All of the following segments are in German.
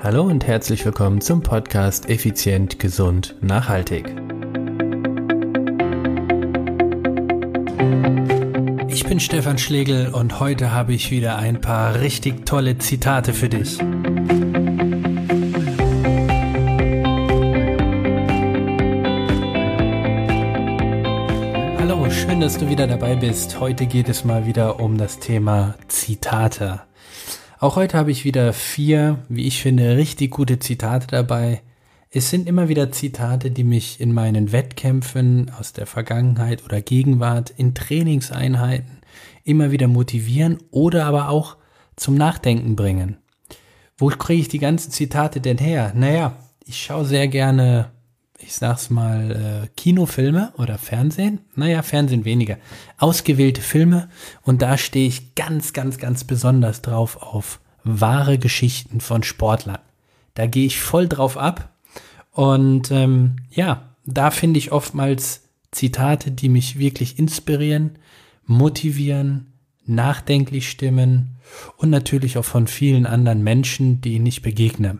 Hallo und herzlich willkommen zum Podcast Effizient, Gesund, Nachhaltig. Ich bin Stefan Schlegel und heute habe ich wieder ein paar richtig tolle Zitate für dich. Hallo, schön, dass du wieder dabei bist. Heute geht es mal wieder um das Thema Zitate. Auch heute habe ich wieder vier, wie ich finde, richtig gute Zitate dabei. Es sind immer wieder Zitate, die mich in meinen Wettkämpfen aus der Vergangenheit oder Gegenwart, in Trainingseinheiten immer wieder motivieren oder aber auch zum Nachdenken bringen. Wo kriege ich die ganzen Zitate denn her? Naja, ich schaue sehr gerne ich sag's mal, äh, Kinofilme oder Fernsehen. Naja, Fernsehen weniger. Ausgewählte Filme. Und da stehe ich ganz, ganz, ganz besonders drauf auf wahre Geschichten von Sportlern. Da gehe ich voll drauf ab. Und ähm, ja, da finde ich oftmals Zitate, die mich wirklich inspirieren, motivieren, nachdenklich stimmen und natürlich auch von vielen anderen Menschen, denen ich begegne.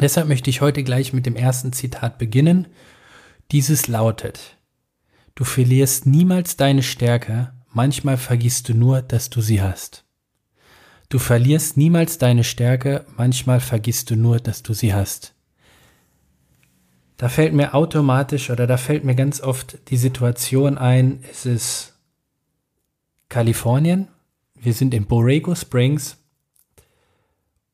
Deshalb möchte ich heute gleich mit dem ersten Zitat beginnen. Dieses lautet, du verlierst niemals deine Stärke, manchmal vergisst du nur, dass du sie hast. Du verlierst niemals deine Stärke, manchmal vergisst du nur, dass du sie hast. Da fällt mir automatisch oder da fällt mir ganz oft die Situation ein, es ist Kalifornien, wir sind in Borrego Springs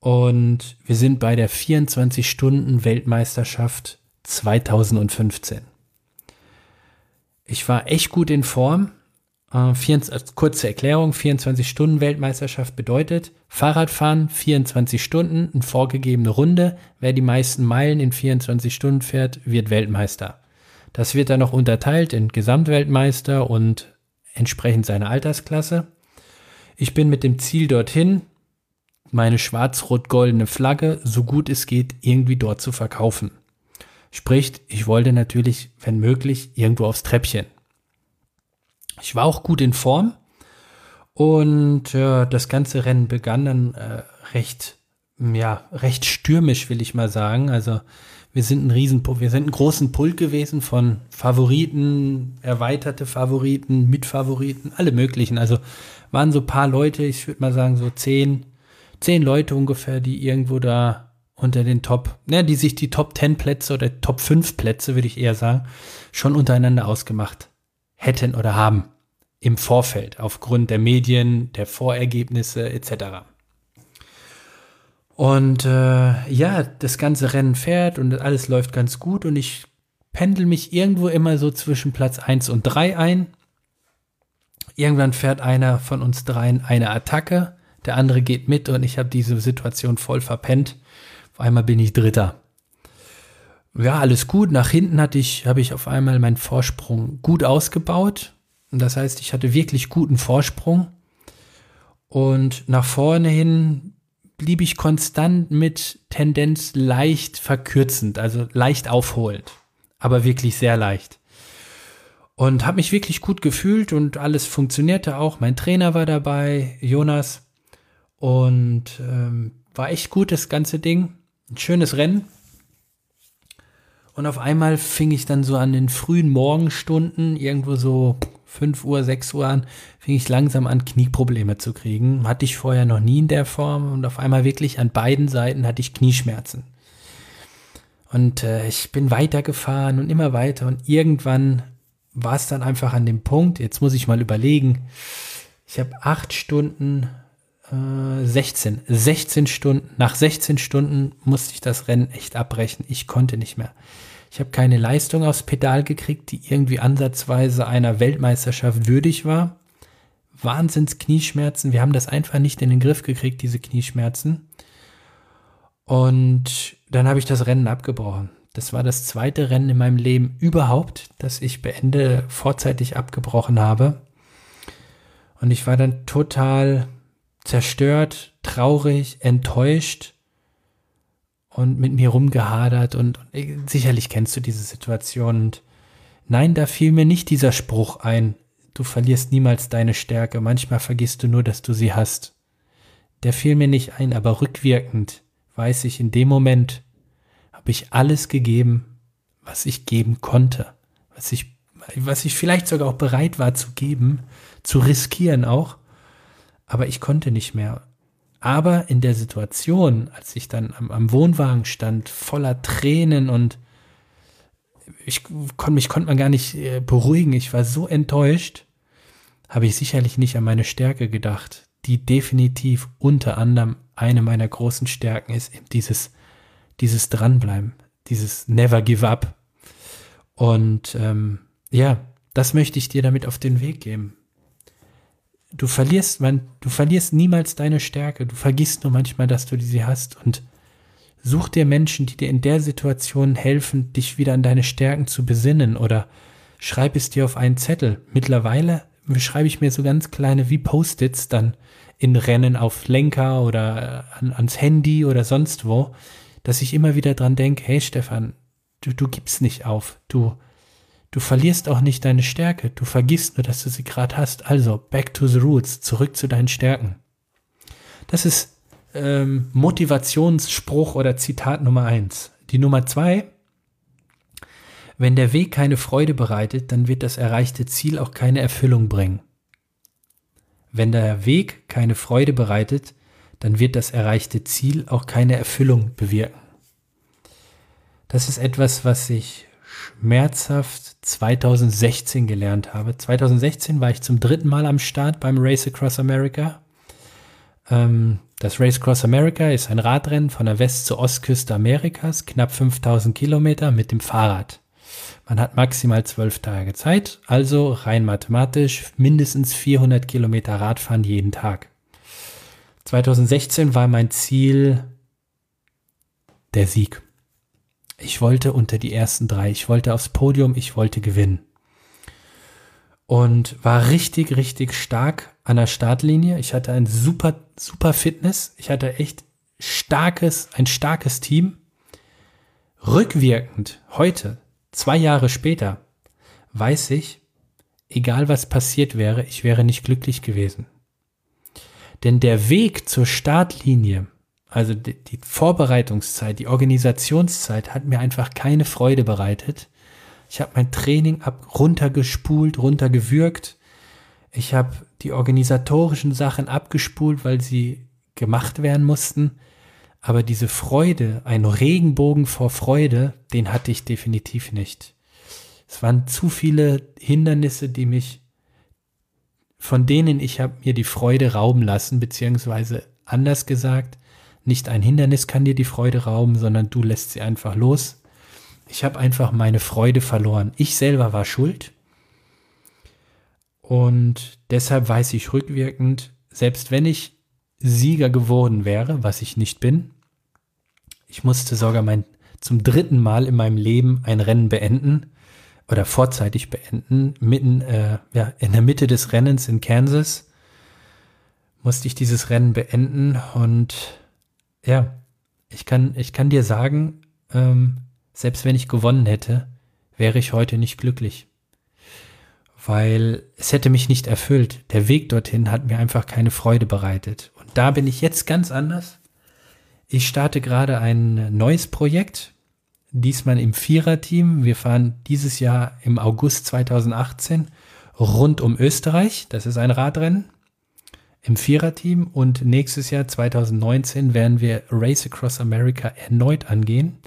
und wir sind bei der 24-Stunden-Weltmeisterschaft 2015. Ich war echt gut in Form. Äh, 24, kurze Erklärung, 24-Stunden-Weltmeisterschaft bedeutet Fahrradfahren 24 Stunden, eine vorgegebene Runde. Wer die meisten Meilen in 24 Stunden fährt, wird Weltmeister. Das wird dann noch unterteilt in Gesamtweltmeister und entsprechend seiner Altersklasse. Ich bin mit dem Ziel dorthin, meine schwarz-rot-goldene Flagge so gut es geht irgendwie dort zu verkaufen. Sprich, ich wollte natürlich, wenn möglich, irgendwo aufs Treppchen. Ich war auch gut in Form und äh, das ganze Rennen begann dann äh, recht, ja, recht stürmisch, will ich mal sagen. Also wir sind ein riesen, wir sind ein großen Pult gewesen von Favoriten, erweiterte Favoriten, Mitfavoriten, alle möglichen. Also waren so paar Leute, ich würde mal sagen so zehn, zehn Leute ungefähr, die irgendwo da unter den Top, ne, die sich die Top 10 Plätze oder Top 5 Plätze, würde ich eher sagen, schon untereinander ausgemacht hätten oder haben im Vorfeld aufgrund der Medien, der Vorergebnisse etc. Und äh, ja, das ganze Rennen fährt und alles läuft ganz gut und ich pendel mich irgendwo immer so zwischen Platz 1 und 3 ein. Irgendwann fährt einer von uns dreien eine Attacke der andere geht mit und ich habe diese Situation voll verpennt. Auf einmal bin ich Dritter. Ja, alles gut. Nach hinten hatte ich, habe ich auf einmal meinen Vorsprung gut ausgebaut. Das heißt, ich hatte wirklich guten Vorsprung. Und nach vorne hin blieb ich konstant mit Tendenz leicht verkürzend, also leicht aufholend, aber wirklich sehr leicht. Und habe mich wirklich gut gefühlt und alles funktionierte auch. Mein Trainer war dabei, Jonas. Und ähm, war echt gut, das ganze Ding. Ein schönes Rennen. Und auf einmal fing ich dann so an den frühen Morgenstunden, irgendwo so 5 Uhr, 6 Uhr an, fing ich langsam an, Knieprobleme zu kriegen. Hatte ich vorher noch nie in der Form und auf einmal wirklich an beiden Seiten hatte ich Knieschmerzen. Und äh, ich bin weitergefahren und immer weiter und irgendwann war es dann einfach an dem Punkt, jetzt muss ich mal überlegen, ich habe acht Stunden 16. 16 Stunden. Nach 16 Stunden musste ich das Rennen echt abbrechen. Ich konnte nicht mehr. Ich habe keine Leistung aufs Pedal gekriegt, die irgendwie ansatzweise einer Weltmeisterschaft würdig war. Wahnsinns Knieschmerzen. Wir haben das einfach nicht in den Griff gekriegt, diese Knieschmerzen. Und dann habe ich das Rennen abgebrochen. Das war das zweite Rennen in meinem Leben überhaupt, das ich beende vorzeitig abgebrochen habe. Und ich war dann total zerstört, traurig, enttäuscht und mit mir rumgehadert und, und sicherlich kennst du diese Situation. Und nein, da fiel mir nicht dieser Spruch ein, du verlierst niemals deine Stärke, manchmal vergisst du nur, dass du sie hast. Der fiel mir nicht ein, aber rückwirkend weiß ich, in dem Moment habe ich alles gegeben, was ich geben konnte, was ich, was ich vielleicht sogar auch bereit war zu geben, zu riskieren auch, aber ich konnte nicht mehr. Aber in der Situation, als ich dann am, am Wohnwagen stand, voller Tränen und ich konnte mich konnte man gar nicht äh, beruhigen. Ich war so enttäuscht, habe ich sicherlich nicht an meine Stärke gedacht, die definitiv unter anderem eine meiner großen Stärken ist, eben dieses, dieses Dranbleiben, dieses Never Give Up. Und ähm, ja, das möchte ich dir damit auf den Weg geben. Du verlierst, man, du verlierst niemals deine Stärke. Du vergisst nur manchmal, dass du sie hast und Such dir Menschen, die dir in der Situation helfen, dich wieder an deine Stärken zu besinnen oder schreib es dir auf einen Zettel. Mittlerweile schreibe ich mir so ganz kleine wie Post-its dann in Rennen auf Lenker oder äh, an, ans Handy oder sonst wo, dass ich immer wieder dran denke, hey Stefan, du, du gibst nicht auf, du, du verlierst auch nicht deine Stärke, du vergisst nur, dass du sie gerade hast. Also, back to the roots, zurück zu deinen Stärken. Das ist ähm, Motivationsspruch oder Zitat Nummer eins. Die Nummer zwei, wenn der Weg keine Freude bereitet, dann wird das erreichte Ziel auch keine Erfüllung bringen. Wenn der Weg keine Freude bereitet, dann wird das erreichte Ziel auch keine Erfüllung bewirken. Das ist etwas, was ich schmerzhaft 2016 gelernt habe. 2016 war ich zum dritten Mal am Start beim Race Across America. Ähm, das Race Cross America ist ein Radrennen von der West- zur Ostküste Amerikas, knapp 5000 Kilometer mit dem Fahrrad. Man hat maximal zwölf Tage Zeit, also rein mathematisch mindestens 400 Kilometer Radfahren jeden Tag. 2016 war mein Ziel der Sieg. Ich wollte unter die ersten drei, ich wollte aufs Podium, ich wollte gewinnen und war richtig, richtig stark an der Startlinie. Ich hatte ein super, super Fitness. Ich hatte echt starkes, ein starkes Team. Rückwirkend, heute, zwei Jahre später, weiß ich, egal was passiert wäre, ich wäre nicht glücklich gewesen. Denn der Weg zur Startlinie, also die, die Vorbereitungszeit, die Organisationszeit hat mir einfach keine Freude bereitet ich habe mein Training ab runtergespult, runtergewürgt. Ich habe die organisatorischen Sachen abgespult, weil sie gemacht werden mussten. Aber diese Freude, ein Regenbogen vor Freude, den hatte ich definitiv nicht. Es waren zu viele Hindernisse, die mich, von denen ich habe mir die Freude rauben lassen, beziehungsweise anders gesagt, nicht ein Hindernis kann dir die Freude rauben, sondern du lässt sie einfach los ich habe einfach meine Freude verloren. Ich selber war schuld. Und deshalb weiß ich rückwirkend, selbst wenn ich Sieger geworden wäre, was ich nicht bin, ich musste sogar mein zum dritten Mal in meinem Leben ein Rennen beenden oder vorzeitig beenden, mitten äh, ja, in der Mitte des Rennens in Kansas musste ich dieses Rennen beenden und ja, ich kann ich kann dir sagen, ähm, selbst wenn ich gewonnen hätte, wäre ich heute nicht glücklich. Weil es hätte mich nicht erfüllt. Der Weg dorthin hat mir einfach keine Freude bereitet. Und da bin ich jetzt ganz anders. Ich starte gerade ein neues Projekt, diesmal im Viererteam. Wir fahren dieses Jahr im August 2018 rund um Österreich. Das ist ein Radrennen im Viererteam und nächstes Jahr 2019 werden wir Race Across America erneut angehen.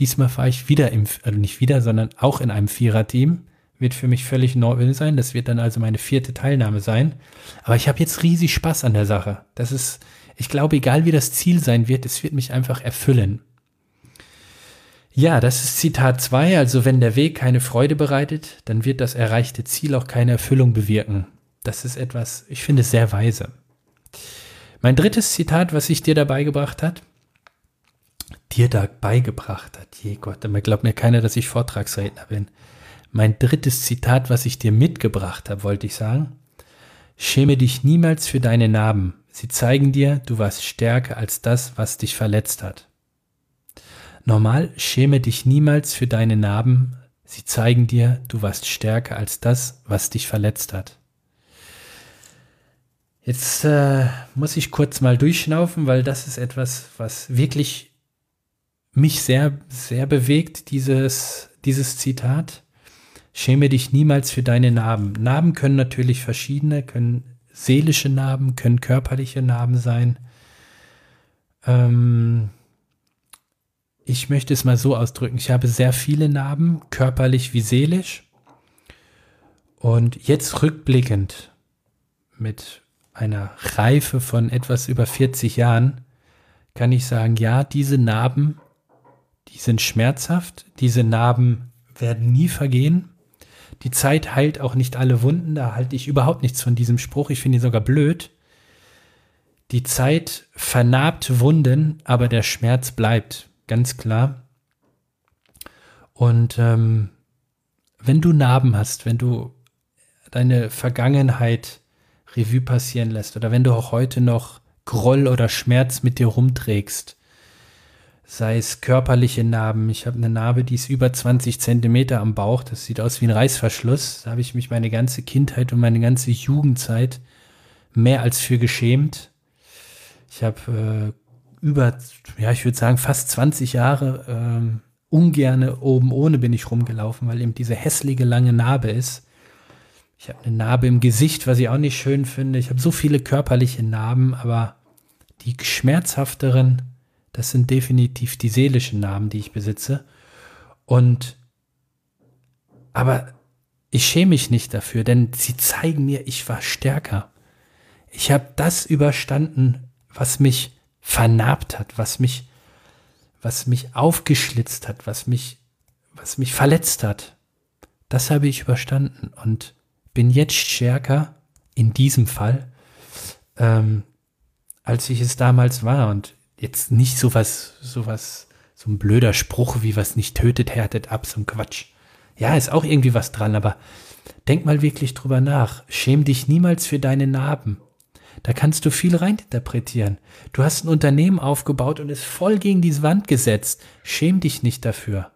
Diesmal fahre ich wieder im, also nicht wieder, sondern auch in einem Viererteam. Wird für mich völlig neu sein. Das wird dann also meine vierte Teilnahme sein. Aber ich habe jetzt riesig Spaß an der Sache. Das ist, ich glaube, egal wie das Ziel sein wird, es wird mich einfach erfüllen. Ja, das ist Zitat 2. Also wenn der Weg keine Freude bereitet, dann wird das erreichte Ziel auch keine Erfüllung bewirken. Das ist etwas, ich finde, sehr weise. Mein drittes Zitat, was sich dir dabei gebracht hat, dir da beigebracht hat. Je Gott, aber glaubt mir keiner, dass ich Vortragsredner bin. Mein drittes Zitat, was ich dir mitgebracht habe, wollte ich sagen. Schäme dich niemals für deine Narben. Sie zeigen dir, du warst stärker als das, was dich verletzt hat. Normal, schäme dich niemals für deine Narben. Sie zeigen dir, du warst stärker als das, was dich verletzt hat. Jetzt äh, muss ich kurz mal durchschnaufen, weil das ist etwas, was wirklich mich sehr, sehr bewegt, dieses, dieses Zitat. Schäme dich niemals für deine Narben. Narben können natürlich verschiedene, können seelische Narben, können körperliche Narben sein. Ähm, ich möchte es mal so ausdrücken. Ich habe sehr viele Narben, körperlich wie seelisch. Und jetzt rückblickend mit einer Reife von etwas über 40 Jahren kann ich sagen, ja, diese Narben, die sind schmerzhaft, diese Narben werden nie vergehen. Die Zeit heilt auch nicht alle Wunden, da halte ich überhaupt nichts von diesem Spruch, ich finde ihn sogar blöd. Die Zeit vernarbt Wunden, aber der Schmerz bleibt, ganz klar. Und ähm, wenn du Narben hast, wenn du deine Vergangenheit Revue passieren lässt oder wenn du auch heute noch Groll oder Schmerz mit dir rumträgst, sei es körperliche Narben. Ich habe eine Narbe, die ist über 20 Zentimeter am Bauch. Das sieht aus wie ein Reißverschluss. Da habe ich mich meine ganze Kindheit und meine ganze Jugendzeit mehr als für geschämt. Ich habe äh, über, ja, ich würde sagen, fast 20 Jahre ähm, ungerne oben ohne bin ich rumgelaufen, weil eben diese hässliche lange Narbe ist. Ich habe eine Narbe im Gesicht, was ich auch nicht schön finde. Ich habe so viele körperliche Narben, aber die schmerzhafteren, das sind definitiv die seelischen Narben, die ich besitze. Und aber ich schäme mich nicht dafür, denn sie zeigen mir, ich war stärker. Ich habe das überstanden, was mich vernarbt hat, was mich, was mich aufgeschlitzt hat, was mich, was mich verletzt hat. Das habe ich überstanden und bin jetzt stärker in diesem Fall, ähm, als ich es damals war. Und jetzt nicht sowas, sowas, so ein blöder Spruch wie was nicht tötet, härtet ab, so ein Quatsch. Ja, ist auch irgendwie was dran, aber denk mal wirklich drüber nach. Schäm dich niemals für deine Narben. Da kannst du viel reininterpretieren. Du hast ein Unternehmen aufgebaut und es voll gegen diese Wand gesetzt. Schäm dich nicht dafür.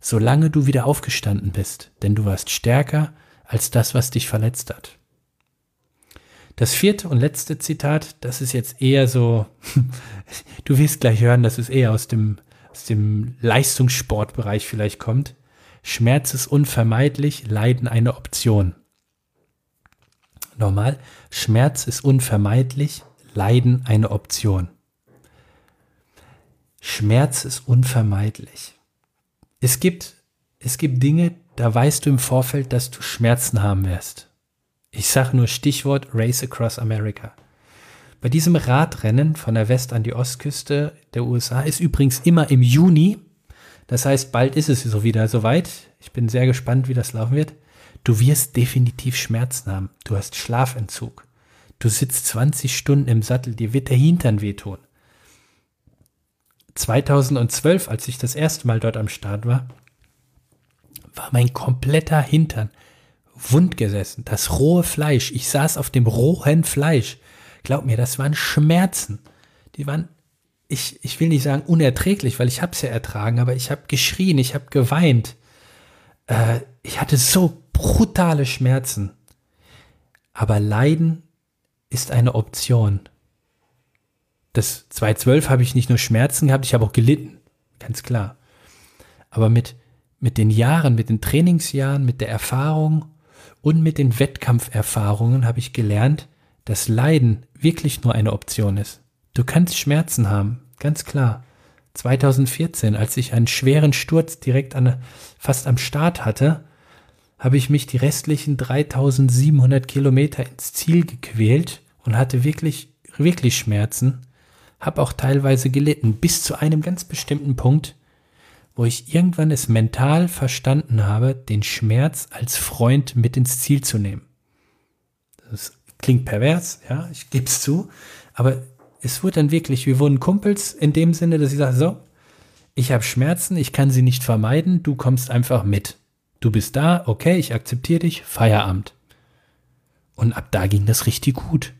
Solange du wieder aufgestanden bist, denn du warst stärker als das, was dich verletzt hat. Das vierte und letzte Zitat, das ist jetzt eher so, du wirst gleich hören, dass es eher aus dem, aus dem Leistungssportbereich vielleicht kommt. Schmerz ist unvermeidlich, Leiden eine Option. Nochmal, Schmerz ist unvermeidlich, Leiden eine Option. Schmerz ist unvermeidlich. Es gibt, es gibt Dinge, da weißt du im Vorfeld, dass du Schmerzen haben wirst. Ich sage nur Stichwort Race Across America. Bei diesem Radrennen von der West- an die Ostküste der USA ist übrigens immer im Juni. Das heißt, bald ist es so wieder soweit. Ich bin sehr gespannt, wie das laufen wird. Du wirst definitiv Schmerzen haben. Du hast Schlafentzug. Du sitzt 20 Stunden im Sattel, dir wird der Hintern wehtun. 2012, als ich das erste Mal dort am Start war, war mein kompletter Hintern wund gesessen. Das rohe Fleisch. Ich saß auf dem rohen Fleisch. Glaub mir, das waren Schmerzen. Die waren, ich, ich will nicht sagen unerträglich, weil ich es ja ertragen, aber ich habe geschrien, ich habe geweint. Äh, ich hatte so brutale Schmerzen. Aber Leiden ist eine Option. Das 2012 habe ich nicht nur Schmerzen gehabt, ich habe auch gelitten. Ganz klar. Aber mit mit den Jahren, mit den Trainingsjahren, mit der Erfahrung und mit den Wettkampferfahrungen habe ich gelernt, dass Leiden wirklich nur eine Option ist. Du kannst Schmerzen haben, ganz klar. 2014, als ich einen schweren Sturz direkt an, fast am Start hatte, habe ich mich die restlichen 3700 Kilometer ins Ziel gequält und hatte wirklich, wirklich Schmerzen, habe auch teilweise gelitten, bis zu einem ganz bestimmten Punkt, wo ich irgendwann es mental verstanden habe, den Schmerz als Freund mit ins Ziel zu nehmen. Das klingt pervers, ja, ich gebe es zu, aber es wurde dann wirklich, wir wurden Kumpels in dem Sinne, dass ich sage, so, ich habe Schmerzen, ich kann sie nicht vermeiden, du kommst einfach mit. Du bist da, okay, ich akzeptiere dich, Feierabend. Und ab da ging das richtig gut.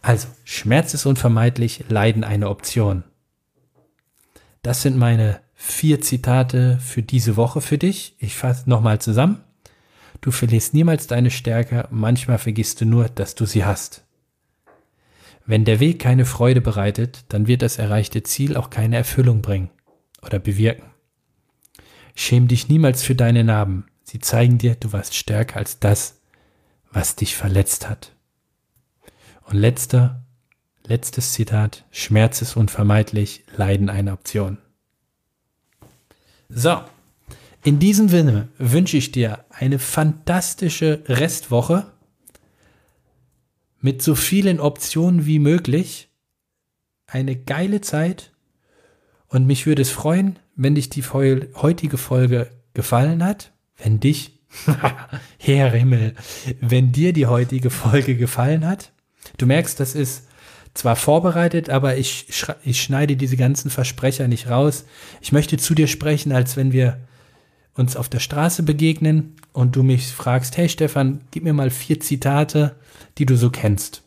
Also, Schmerz ist unvermeidlich, Leiden eine Option. Das sind meine vier Zitate für diese Woche für dich. Ich fasse nochmal zusammen. Du verlierst niemals deine Stärke, manchmal vergisst du nur, dass du sie hast. Wenn der Weg keine Freude bereitet, dann wird das erreichte Ziel auch keine Erfüllung bringen oder bewirken. Schäm dich niemals für deine Narben. Sie zeigen dir, du warst stärker als das, was dich verletzt hat. Und letzter, letztes Zitat. Schmerz ist unvermeidlich, Leiden eine Option. So. In diesem Sinne wünsche ich dir eine fantastische Restwoche mit so vielen Optionen wie möglich. Eine geile Zeit. Und mich würde es freuen, wenn dich die heutige Folge gefallen hat. Wenn dich, Herr Himmel, wenn dir die heutige Folge gefallen hat. Du merkst, das ist zwar vorbereitet, aber ich, ich schneide diese ganzen Versprecher nicht raus. Ich möchte zu dir sprechen, als wenn wir uns auf der Straße begegnen und du mich fragst, hey Stefan, gib mir mal vier Zitate, die du so kennst.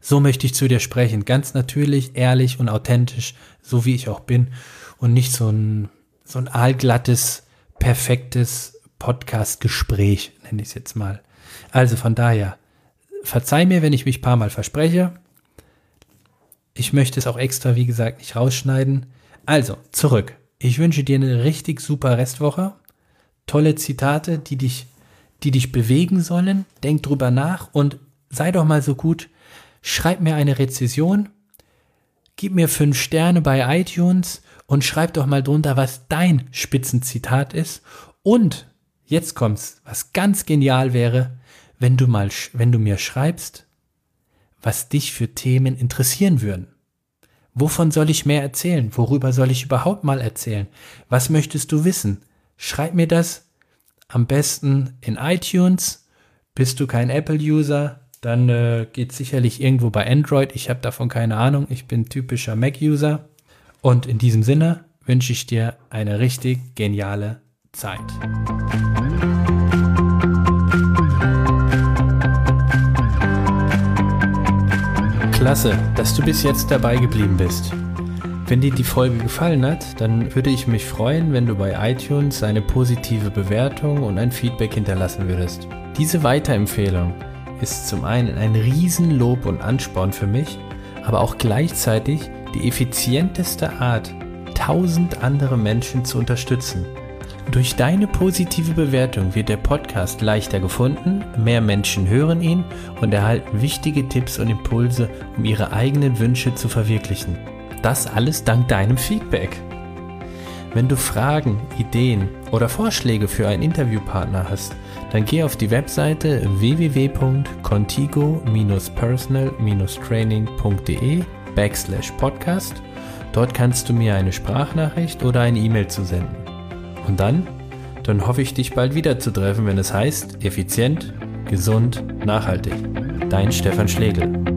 So möchte ich zu dir sprechen, ganz natürlich, ehrlich und authentisch, so wie ich auch bin und nicht so ein, so ein aalglattes, perfektes Podcast-Gespräch, nenne ich es jetzt mal. Also von daher, verzeih mir, wenn ich mich ein paar Mal verspreche. Ich möchte es auch extra, wie gesagt, nicht rausschneiden. Also, zurück. Ich wünsche dir eine richtig super Restwoche. Tolle Zitate, die dich, die dich bewegen sollen. Denk drüber nach und sei doch mal so gut. Schreib mir eine Rezession. Gib mir fünf Sterne bei iTunes und schreib doch mal drunter, was dein Spitzenzitat ist. Und jetzt kommt's, was ganz genial wäre, wenn du mal, wenn du mir schreibst, was dich für Themen interessieren würden. Wovon soll ich mehr erzählen? Worüber soll ich überhaupt mal erzählen? Was möchtest du wissen? Schreib mir das am besten in iTunes. Bist du kein Apple-User? Dann äh, geht sicherlich irgendwo bei Android. Ich habe davon keine Ahnung. Ich bin typischer Mac-User. Und in diesem Sinne wünsche ich dir eine richtig geniale Zeit. Klasse, dass du bis jetzt dabei geblieben bist. Wenn dir die Folge gefallen hat, dann würde ich mich freuen, wenn du bei iTunes eine positive Bewertung und ein Feedback hinterlassen würdest. Diese Weiterempfehlung ist zum einen ein Riesenlob und Ansporn für mich, aber auch gleichzeitig die effizienteste Art, tausend andere Menschen zu unterstützen. Durch deine positive Bewertung wird der Podcast leichter gefunden, mehr Menschen hören ihn und erhalten wichtige Tipps und Impulse, um ihre eigenen Wünsche zu verwirklichen. Das alles dank deinem Feedback. Wenn du Fragen, Ideen oder Vorschläge für einen Interviewpartner hast, dann geh auf die Webseite www.contigo-personal-training.de backslash podcast. Dort kannst du mir eine Sprachnachricht oder eine E-Mail zusenden. Und dann? Dann hoffe ich, dich bald wieder zu treffen, wenn es heißt, effizient, gesund, nachhaltig. Dein Stefan Schlegel.